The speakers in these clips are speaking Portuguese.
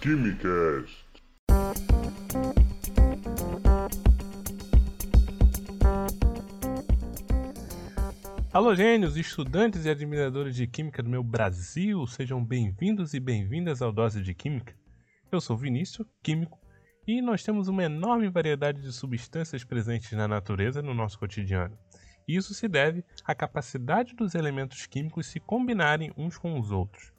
Quimicast. Alô, gênios, estudantes e admiradores de Química do meu Brasil, sejam bem-vindos e bem-vindas ao Dose de Química. Eu sou Vinícius, químico, e nós temos uma enorme variedade de substâncias presentes na natureza no nosso cotidiano. Isso se deve à capacidade dos elementos químicos se combinarem uns com os outros.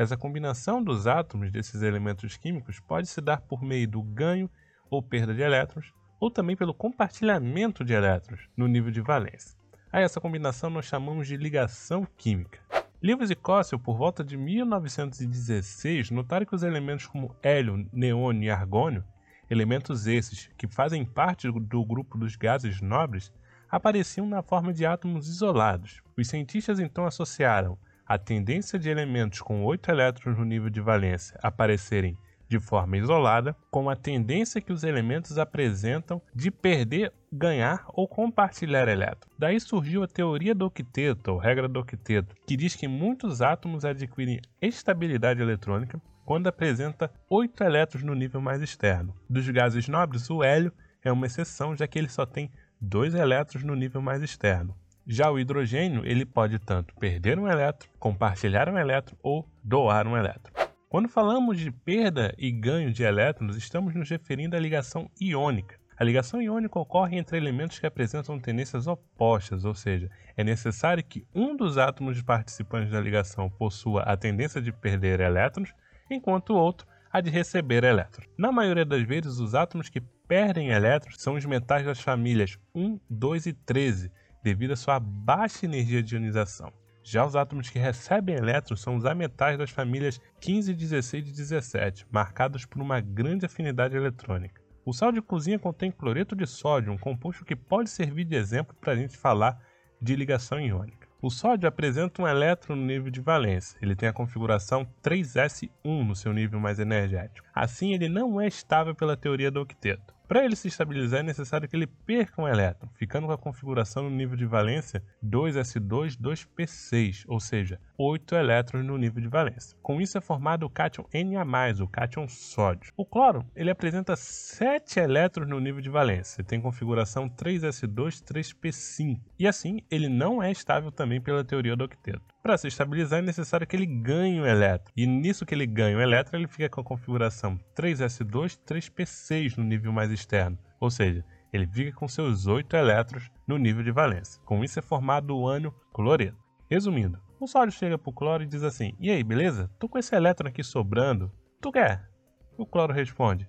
Essa combinação dos átomos desses elementos químicos pode se dar por meio do ganho ou perda de elétrons, ou também pelo compartilhamento de elétrons no nível de valência. A essa combinação nós chamamos de ligação química. Lewis e Cossel, por volta de 1916, notaram que os elementos como hélio, neônio e argônio, elementos esses que fazem parte do grupo dos gases nobres, apareciam na forma de átomos isolados. Os cientistas então associaram a tendência de elementos com 8 elétrons no nível de valência aparecerem de forma isolada, com a tendência que os elementos apresentam de perder, ganhar ou compartilhar elétrons. Daí surgiu a teoria do octeto, ou regra do octeto, que diz que muitos átomos adquirem estabilidade eletrônica quando apresenta 8 elétrons no nível mais externo. Dos gases nobres, o hélio é uma exceção, já que ele só tem 2 elétrons no nível mais externo. Já o hidrogênio, ele pode tanto perder um elétron, compartilhar um elétron ou doar um elétron. Quando falamos de perda e ganho de elétrons, estamos nos referindo à ligação iônica. A ligação iônica ocorre entre elementos que apresentam tendências opostas, ou seja, é necessário que um dos átomos participantes da ligação possua a tendência de perder elétrons, enquanto o outro a de receber elétrons. Na maioria das vezes, os átomos que perdem elétrons são os metais das famílias 1, 2 e 13, devido à sua baixa energia de ionização. Já os átomos que recebem elétrons são os ametais das famílias 15, 16 e 17, marcados por uma grande afinidade eletrônica. O sal de cozinha contém cloreto de sódio, um composto que pode servir de exemplo para a gente falar de ligação iônica. O sódio apresenta um elétron no nível de valência. Ele tem a configuração 3s1 no seu nível mais energético. Assim, ele não é estável pela teoria do octeto. Para ele se estabilizar, é necessário que ele perca um elétron, ficando com a configuração no nível de valência 2s2, 2p6, ou seja, 8 elétrons no nível de valência. Com isso é formado o cátion Na+, o cátion sódio. O cloro, ele apresenta 7 elétrons no nível de valência, tem configuração 3s2, 3p5, e assim ele não é estável também pela teoria do octeto. Para se estabilizar é necessário que ele ganhe um elétron, e nisso que ele ganha um elétron, ele fica com a configuração 3s2, 3p6 no nível mais externo, ou seja, ele fica com seus 8 elétrons no nível de valência. Com isso é formado o ânion cloreto. Resumindo, o sódio chega para o cloro e diz assim: E aí, beleza? Tô com esse elétron aqui sobrando. Tu quer? O cloro responde: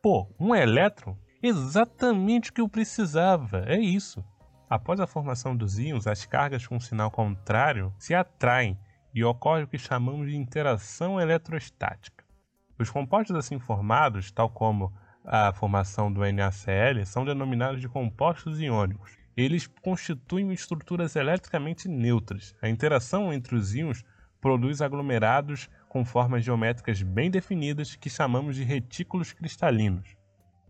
Pô, um elétron? Exatamente o que eu precisava. É isso. Após a formação dos íons, as cargas com sinal contrário se atraem e ocorre o que chamamos de interação eletrostática. Os compostos assim formados, tal como a formação do NaCl, são denominados de compostos iônicos. Eles constituem estruturas eletricamente neutras. A interação entre os íons produz aglomerados com formas geométricas bem definidas que chamamos de retículos cristalinos.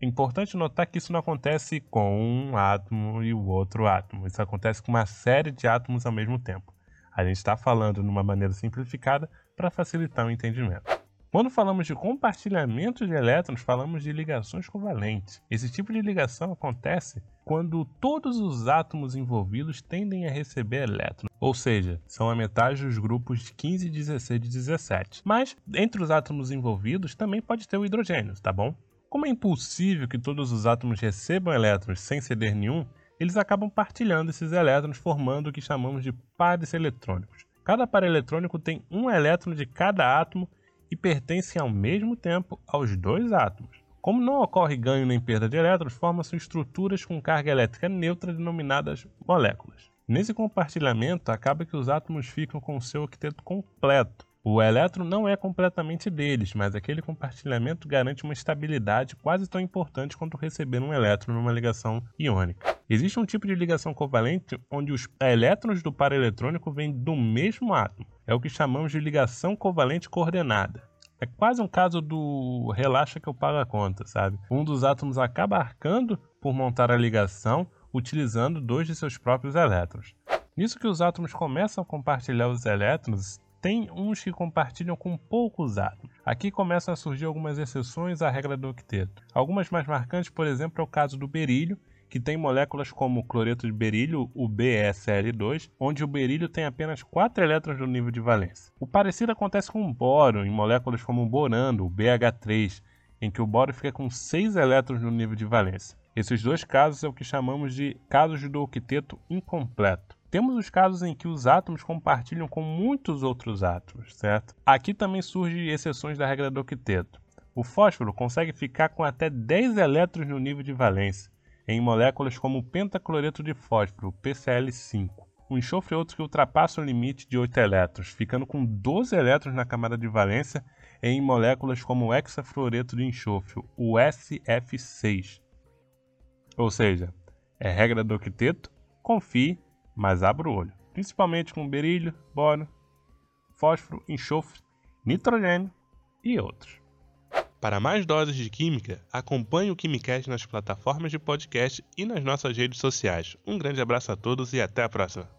Importante notar que isso não acontece com um átomo e o outro átomo. Isso acontece com uma série de átomos ao mesmo tempo. A gente está falando de uma maneira simplificada para facilitar o entendimento. Quando falamos de compartilhamento de elétrons, falamos de ligações covalentes. Esse tipo de ligação acontece quando todos os átomos envolvidos tendem a receber elétrons, ou seja, são a metade dos grupos 15, 16 e 17. Mas entre os átomos envolvidos também pode ter o hidrogênio, tá bom? Como é impossível que todos os átomos recebam elétrons sem ceder nenhum, eles acabam partilhando esses elétrons formando o que chamamos de pares eletrônicos. Cada par eletrônico tem um elétron de cada átomo e pertencem ao mesmo tempo aos dois átomos. Como não ocorre ganho nem perda de elétrons, formam-se estruturas com carga elétrica neutra denominadas moléculas. Nesse compartilhamento, acaba que os átomos ficam com o seu octeto completo, o elétron não é completamente deles, mas aquele compartilhamento garante uma estabilidade quase tão importante quanto receber um elétron numa ligação iônica. Existe um tipo de ligação covalente onde os elétrons do par eletrônico vêm do mesmo átomo. É o que chamamos de ligação covalente coordenada. É quase um caso do relaxa que eu pago a conta, sabe? Um dos átomos acaba arcando por montar a ligação utilizando dois de seus próprios elétrons. Nisso que os átomos começam a compartilhar os elétrons, tem uns que compartilham com poucos átomos. Aqui começam a surgir algumas exceções à regra do octeto. Algumas mais marcantes, por exemplo, é o caso do berílio, que tem moléculas como o cloreto de berílio, o BSL2, onde o berílio tem apenas 4 elétrons no nível de valência. O parecido acontece com o boro, em moléculas como o borando, o BH3, em que o boro fica com 6 elétrons no nível de valência. Esses dois casos é o que chamamos de casos do octeto incompleto. Temos os casos em que os átomos compartilham com muitos outros átomos, certo? Aqui também surgem exceções da regra do octeto. O fósforo consegue ficar com até 10 elétrons no nível de valência, em moléculas como o pentacloreto de fósforo, PCl5. O enxofre é outro que ultrapassa o limite de 8 elétrons, ficando com 12 elétrons na camada de valência em moléculas como o hexafluoreto de enxofre, o SF6. Ou seja, é regra do octeto, confie, mas abra o olho. Principalmente com berílio, boro, fósforo, enxofre, nitrogênio e outros. Para mais doses de química, acompanhe o Quimicast nas plataformas de podcast e nas nossas redes sociais. Um grande abraço a todos e até a próxima.